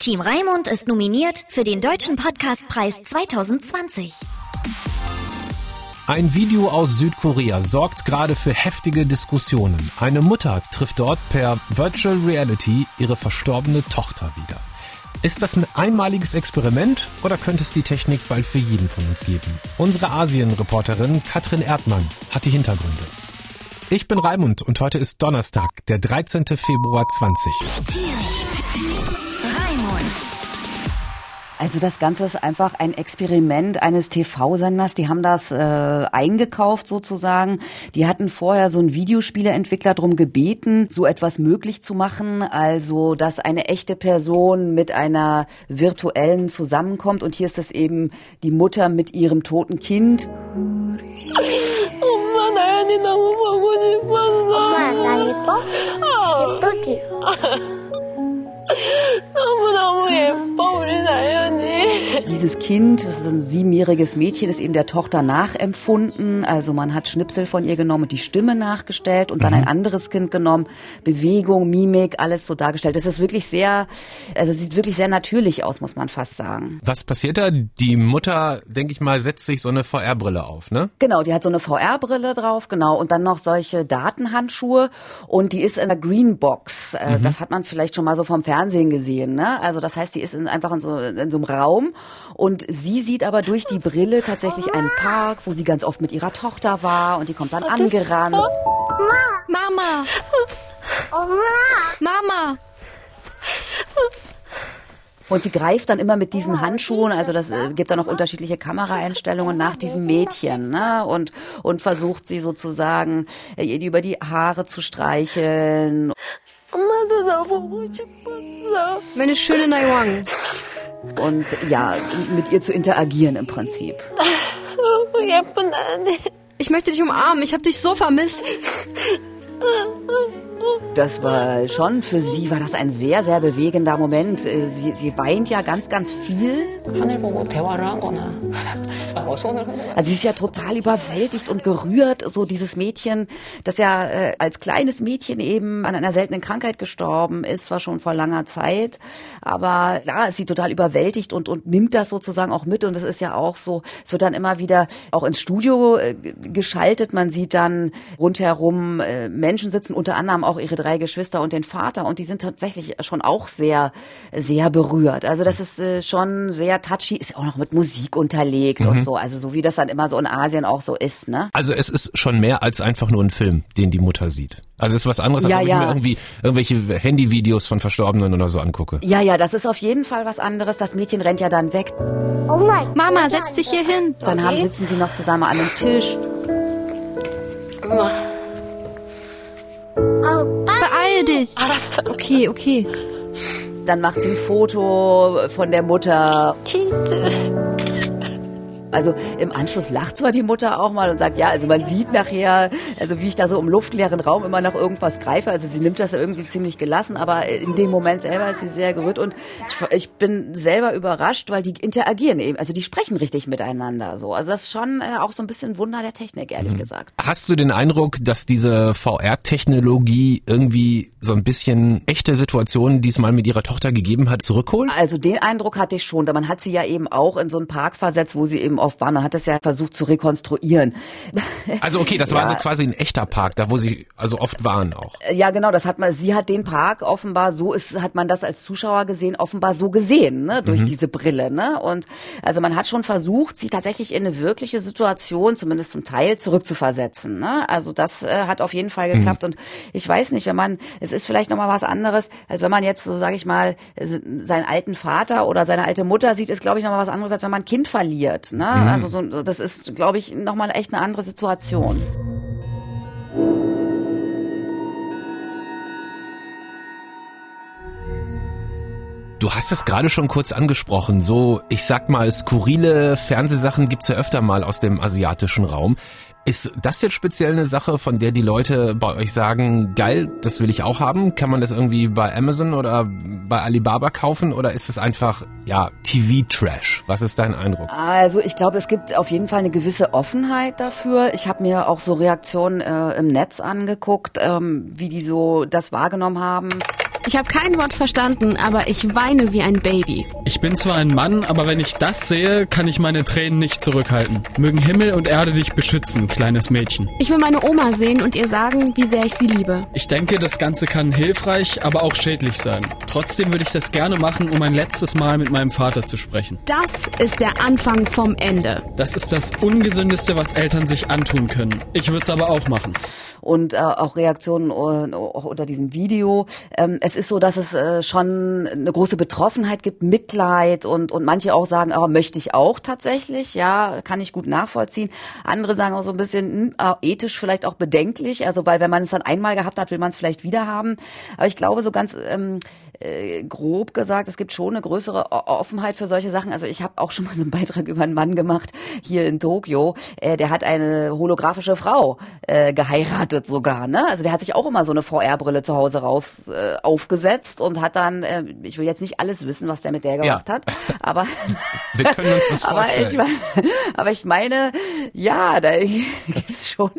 Team Raimund ist nominiert für den Deutschen Podcastpreis 2020. Ein Video aus Südkorea sorgt gerade für heftige Diskussionen. Eine Mutter trifft dort per Virtual Reality ihre verstorbene Tochter wieder. Ist das ein einmaliges Experiment oder könnte es die Technik bald für jeden von uns geben? Unsere Asien-Reporterin Katrin Erdmann hat die Hintergründe. Ich bin Raimund und heute ist Donnerstag, der 13. Februar 20. Also das Ganze ist einfach ein Experiment eines TV-Senders. Die haben das äh, eingekauft sozusagen. Die hatten vorher so einen Videospieleentwickler darum gebeten, so etwas möglich zu machen. Also, dass eine echte Person mit einer virtuellen zusammenkommt. Und hier ist das eben die Mutter mit ihrem toten Kind. 너무너무 예뻐, 우리 나연이. Dieses Kind, das ist ein siebenjähriges Mädchen, ist eben der Tochter nachempfunden. Also man hat Schnipsel von ihr genommen und die Stimme nachgestellt und dann ein anderes Kind genommen. Bewegung, Mimik, alles so dargestellt. Das ist wirklich sehr, also sieht wirklich sehr natürlich aus, muss man fast sagen. Was passiert da? Die Mutter, denke ich mal, setzt sich so eine VR-Brille auf, ne? Genau, die hat so eine VR-Brille drauf, genau, und dann noch solche Datenhandschuhe und die ist in der Greenbox. Äh, Das hat man vielleicht schon mal so vom Fernsehen gesehen, ne? Also das heißt, die ist in, einfach in so, in so einem Raum und sie sieht aber durch die Brille tatsächlich einen Park, wo sie ganz oft mit ihrer Tochter war und die kommt dann angerannt. Mama. Mama. Und sie greift dann immer mit diesen Handschuhen, also das äh, gibt dann auch unterschiedliche Kameraeinstellungen nach diesem Mädchen, ne? Und, und versucht sie sozusagen äh, über die Haare zu streicheln. Meine schöne Naiwang und ja, mit ihr zu interagieren im Prinzip. Ich möchte dich umarmen, ich habe dich so vermisst. Das war schon für sie war das ein sehr sehr bewegender Moment. Äh, sie, sie weint ja ganz ganz viel. Also sie ist ja total überwältigt und gerührt, so dieses Mädchen, das ja äh, als kleines Mädchen eben an einer seltenen Krankheit gestorben ist, war schon vor langer Zeit, aber klar ja, ist sie total überwältigt und und nimmt das sozusagen auch mit und das ist ja auch so, es wird dann immer wieder auch ins Studio äh, geschaltet, man sieht dann rundherum äh, Menschen sitzen unter anderem auch auch ihre drei Geschwister und den Vater und die sind tatsächlich schon auch sehr, sehr berührt. Also das ist äh, schon sehr touchy, ist auch noch mit Musik unterlegt mhm. und so. Also so wie das dann immer so in Asien auch so ist, ne? Also es ist schon mehr als einfach nur ein Film, den die Mutter sieht. Also es ist was anderes, als ja, wenn ja. mir irgendwie irgendwelche Handyvideos von Verstorbenen oder so angucke. Ja, ja, das ist auf jeden Fall was anderes. Das Mädchen rennt ja dann weg. Oh mein Mama, setz dich hier hin. Dann haben, sitzen sie noch zusammen an einem Tisch. Mama. Beeil dich. Okay, okay. Dann macht sie ein Foto von der Mutter. 치즈. Also im Anschluss lacht zwar die Mutter auch mal und sagt, ja, also man sieht nachher, also wie ich da so im luftleeren Raum immer nach irgendwas greife. Also sie nimmt das irgendwie ziemlich gelassen, aber in dem Moment selber ist sie sehr gerührt und ich, ich bin selber überrascht, weil die interagieren eben, also die sprechen richtig miteinander so. Also das ist schon äh, auch so ein bisschen Wunder der Technik, ehrlich gesagt. Hast du den Eindruck, dass diese VR-Technologie irgendwie so ein bisschen echte Situationen, die es mal mit ihrer Tochter gegeben hat, zurückholt? Also den Eindruck hatte ich schon. Man hat sie ja eben auch in so einen Park versetzt, wo sie eben oft waren. Man hat das ja versucht zu rekonstruieren. Also okay, das war Ja. so quasi ein echter Park, da wo sie also oft waren auch. Ja, genau, das hat man, sie hat den Park offenbar so ist, hat man das als Zuschauer gesehen, offenbar so gesehen, ne, durch diese Brille, ne? Und also man hat schon versucht, sie tatsächlich in eine wirkliche Situation, zumindest zum Teil, zurückzuversetzen, ne? Also das äh, hat auf jeden Fall geklappt und ich weiß nicht, wenn man, es ist vielleicht nochmal was anderes, als wenn man jetzt, so sage ich mal, seinen alten Vater oder seine alte Mutter sieht, ist glaube ich nochmal was anderes, als wenn man ein Kind verliert, ne? Also so, das ist, glaube ich, nochmal echt eine andere Situation. Du hast es gerade schon kurz angesprochen, so ich sag mal skurrile Fernsehsachen gibt's ja öfter mal aus dem asiatischen Raum. Ist das jetzt speziell eine Sache, von der die Leute bei euch sagen, geil, das will ich auch haben? Kann man das irgendwie bei Amazon oder bei Alibaba kaufen oder ist es einfach, ja, TV-Trash? Was ist dein Eindruck? Also ich glaube, es gibt auf jeden Fall eine gewisse Offenheit dafür. Ich habe mir auch so Reaktionen äh, im Netz angeguckt, ähm, wie die so das wahrgenommen haben. Ich habe kein Wort verstanden, aber ich weine wie ein Baby. Ich bin zwar ein Mann, aber wenn ich das sehe, kann ich meine Tränen nicht zurückhalten. Mögen Himmel und Erde dich beschützen, kleines Mädchen. Ich will meine Oma sehen und ihr sagen, wie sehr ich sie liebe. Ich denke, das Ganze kann hilfreich, aber auch schädlich sein. Trotzdem würde ich das gerne machen, um ein letztes Mal mit meinem Vater zu sprechen. Das ist der Anfang vom Ende. Das ist das Ungesündeste, was Eltern sich antun können. Ich würde es aber auch machen. und äh, auch Reaktionen äh, auch unter diesem Video. Ähm, es ist so, dass es äh, schon eine große Betroffenheit gibt, Mitleid und und manche auch sagen, oh, möchte ich auch tatsächlich, ja, kann ich gut nachvollziehen. Andere sagen auch so ein bisschen mh, ethisch vielleicht auch bedenklich, also weil wenn man es dann einmal gehabt hat, will man es vielleicht wieder haben. Aber ich glaube so ganz ähm, äh, grob gesagt, es gibt schon eine größere Offenheit für solche Sachen. Also ich habe auch schon mal so einen Beitrag über einen Mann gemacht hier in Tokio. Äh, der hat eine holographische Frau äh, geheiratet sogar. Ne? Also der hat sich auch immer so eine VR-Brille zu Hause rauf, äh, aufgesetzt und hat dann, äh, ich will jetzt nicht alles wissen, was der mit der gemacht Ja. hat, aber Wir können uns das aber ich, aber ich meine, ja, da gibt's schon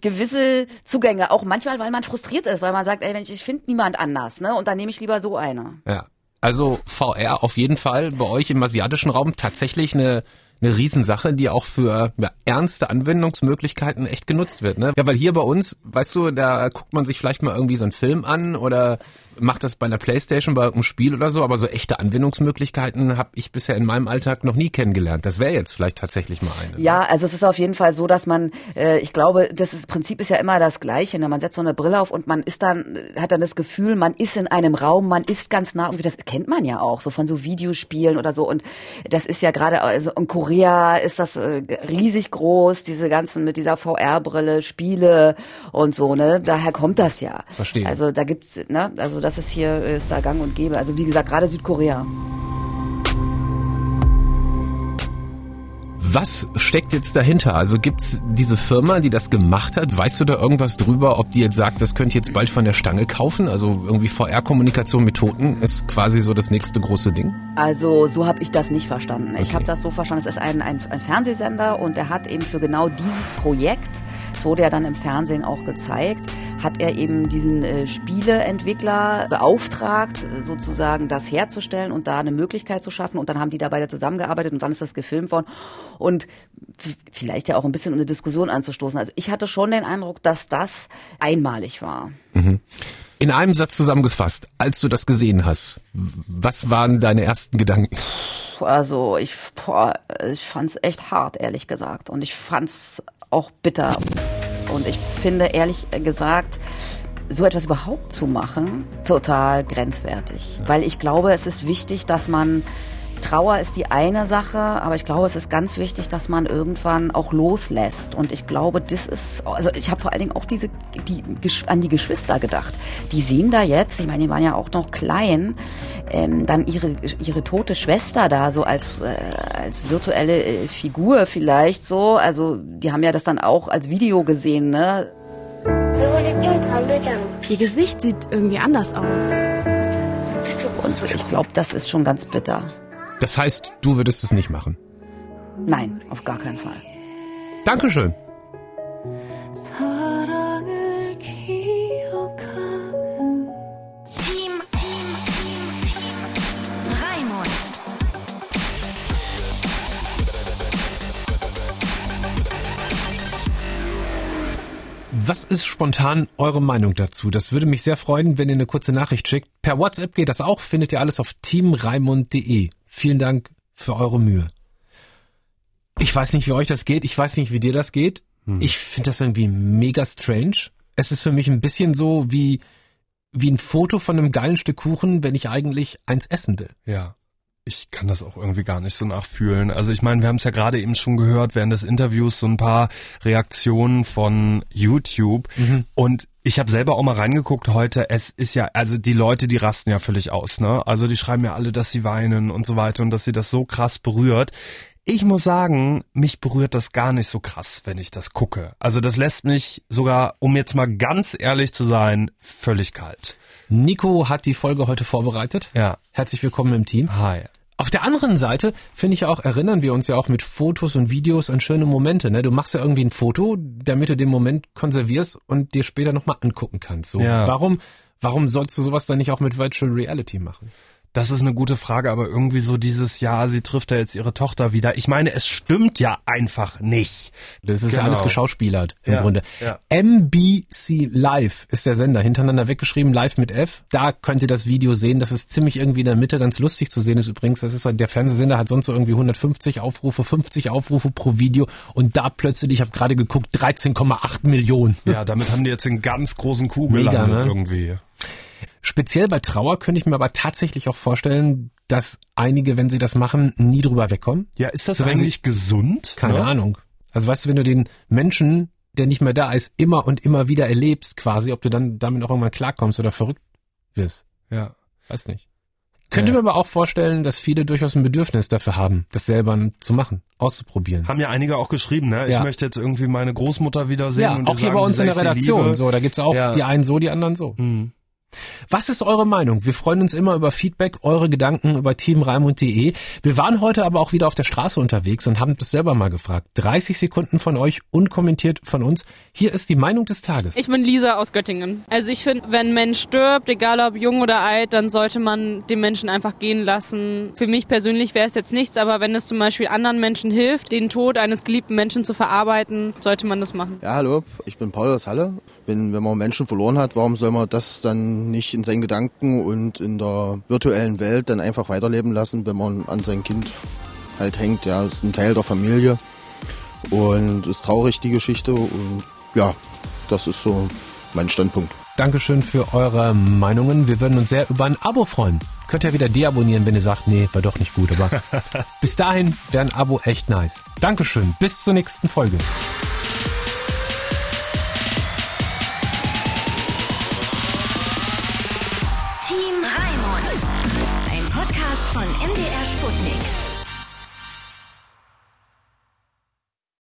gewisse Zugänge. Auch manchmal, weil man frustriert ist, weil man sagt, ey, Mensch, ich finde niemand anders, ne? Und dann nehme ich lieber so eine. Ja. Also VR auf jeden Fall bei euch im asiatischen Raum tatsächlich eine eine Riesensache, die auch für ja, ernste Anwendungsmöglichkeiten echt genutzt wird. Ne? Ja, weil hier bei uns, weißt du, da guckt man sich vielleicht mal irgendwie so einen Film an oder macht das bei einer Playstation, bei irgendeinem Spiel oder so, aber so echte Anwendungsmöglichkeiten habe ich bisher in meinem Alltag noch nie kennengelernt. Das wäre jetzt vielleicht tatsächlich mal eine. Ja, also es ist auf jeden Fall so, dass man, äh, ich glaube, das ist, Prinzip ist ja immer das Gleiche. Ne? Man setzt so eine Brille auf und man ist dann, hat dann das Gefühl, man ist in einem Raum, man ist ganz nah. Irgendwie das kennt man ja auch so von so Videospielen oder so. Und das ist ja gerade, also in Korea ist das äh, riesig groß, diese ganzen mit dieser VR-Brille, Spiele und so. Ne, daher kommt das ja. Verstehe. Also da gibt's, ne, also das ist hier ist da Gang und Gäbe. Also wie gesagt, gerade Südkorea. Was steckt jetzt dahinter? Also gibt's diese Firma, die das gemacht hat? Weißt du da irgendwas drüber, ob die jetzt sagt, das könnt ihr jetzt bald von der Stange kaufen? Also irgendwie VR-Kommunikation mit Toten ist quasi so das nächste große Ding? Also so habe ich das nicht verstanden. Ich Okay. habe das so verstanden, es ist ein, ein, ein Fernsehsender und er hat eben für genau dieses Projekt, es wurde ja dann im Fernsehen auch gezeigt, hat er eben diesen äh, Spieleentwickler beauftragt, sozusagen das herzustellen und da eine Möglichkeit zu schaffen. Und dann haben die da beide zusammengearbeitet und dann ist das gefilmt worden. Und vielleicht ja auch ein bisschen um eine Diskussion anzustoßen. Also ich hatte schon den Eindruck, dass das einmalig war. In einem Satz zusammengefasst, als du das gesehen hast, was waren deine ersten Gedanken? Also ich, boah, ich fand's echt hart, ehrlich gesagt. Und ich fand's auch bitter. Und ich finde, ehrlich gesagt, so etwas überhaupt zu machen, total grenzwertig. Weil ich glaube, es ist wichtig, dass man Trauer ist die eine Sache, aber ich glaube, es ist ganz wichtig, dass man irgendwann auch loslässt. Und ich glaube, das ist, also ich habe vor allen Dingen auch diese, die, an die Geschwister gedacht. Die sehen da jetzt, ich meine, die waren ja auch noch klein, ähm, dann ihre, ihre tote Schwester da so als, äh, als virtuelle äh, Figur vielleicht so. Also die haben ja das dann auch als Video gesehen, ne? Ihr Gesicht sieht irgendwie anders aus. Und ich glaube, das ist schon ganz bitter. Das heißt, du würdest es nicht machen? Nein, auf gar keinen Fall. Dankeschön. Was ist spontan eure Meinung dazu? Das würde mich sehr freuen, wenn ihr eine kurze Nachricht schickt. Per WhatsApp geht das auch, findet ihr alles auf teamraimund.de. Vielen Dank für eure Mühe. Ich weiß nicht, wie euch das geht, ich weiß nicht, wie dir das geht. Ich finde das irgendwie mega strange. Es ist für mich ein bisschen so wie, wie ein Foto von einem geilen Stück Kuchen, wenn ich eigentlich eins essen will. Ja. Ich kann das auch irgendwie gar nicht so nachfühlen. Also ich meine, wir haben es ja gerade eben schon gehört während des Interviews so ein paar Reaktionen von YouTube und ich habe selber auch mal reingeguckt heute. Es ist ja, also die Leute, die rasten ja völlig aus, ne? Also die schreiben ja alle, dass sie weinen und so weiter und dass sie das so krass berührt. Ich muss sagen, mich berührt das gar nicht so krass, wenn ich das gucke. Also das lässt mich sogar, um jetzt mal ganz ehrlich zu sein, völlig kalt. Nico hat die Folge heute vorbereitet. Ja. Herzlich willkommen im Team. Hi. Auf der anderen Seite finde ich ja auch, erinnern wir uns ja auch mit Fotos und Videos an schöne Momente. Ne? Du machst ja irgendwie ein Foto, damit du den Moment konservierst und dir später nochmal angucken kannst. So, Ja. warum, Warum sollst du sowas dann nicht auch mit Virtual Reality machen? Das ist eine gute Frage, aber irgendwie so dieses Jahr, sie trifft ja jetzt ihre Tochter wieder. Ich meine, es stimmt ja einfach nicht. Das ist genau. ja alles geschauspielert im ja, Grunde. Ja. MBC Live ist der Sender, hintereinander weggeschrieben, live mit F. Da könnt ihr das Video sehen. Das ist ziemlich irgendwie in der Mitte, ganz lustig zu sehen ist übrigens. Das ist der Fernsehsender hat sonst so irgendwie 150 Aufrufe, 50 Aufrufe pro Video und da plötzlich, ich habe gerade geguckt, 13,8 Millionen. Ja, damit haben die jetzt den ganz großen Kuh gelandet Mega, ne? irgendwie. Speziell bei Trauer könnte ich mir aber tatsächlich auch vorstellen, dass einige, wenn sie das machen, nie drüber wegkommen. Ja, ist das So, eigentlich gesund? Keine ne? Ahnung. Also weißt du, wenn du den Menschen, der nicht mehr da ist, immer und immer wieder erlebst, quasi, ob du dann damit auch irgendwann klarkommst oder verrückt wirst. Ja. Weiß nicht. Könnte Ja. mir aber auch vorstellen, dass viele durchaus ein Bedürfnis dafür haben, das selber zu machen, auszuprobieren. Haben ja einige auch geschrieben, ne? Ich Ja. möchte jetzt irgendwie meine Großmutter wiedersehen. Ja, und auch hier sagen, bei uns in der sie Redaktion. So, da gibt's auch Ja. die einen so, die anderen so. Hm. Was ist eure Meinung? Wir freuen uns immer über Feedback, eure Gedanken über teamreimund.de. Wir waren heute aber auch wieder auf der Straße unterwegs und haben das selber mal gefragt. 30 Sekunden von euch, unkommentiert von uns. Hier ist die Meinung des Tages. Ich bin Lisa aus Göttingen. Also ich finde, wenn ein Mensch stirbt, egal ob jung oder alt, dann sollte man den Menschen einfach gehen lassen. Für mich persönlich wäre es jetzt nichts, aber wenn es zum Beispiel anderen Menschen hilft, den Tod eines geliebten Menschen zu verarbeiten, sollte man das machen. Ja, hallo, ich bin Paul aus Halle. Wenn, wenn man Menschen verloren hat, warum soll man das dann nicht in seinen Gedanken und in der virtuellen Welt dann einfach weiterleben lassen, wenn man an sein Kind halt hängt? Ja, ist ein Teil der Familie und ist traurig die Geschichte und ja, das ist so mein Standpunkt. Dankeschön für eure Meinungen. Wir würden uns sehr über ein Abo freuen. Könnt ihr wieder deabonnieren, wenn ihr sagt, nee, war doch nicht gut. Aber bis dahin wäre ein Abo echt nice. Dankeschön. Bis zur nächsten Folge.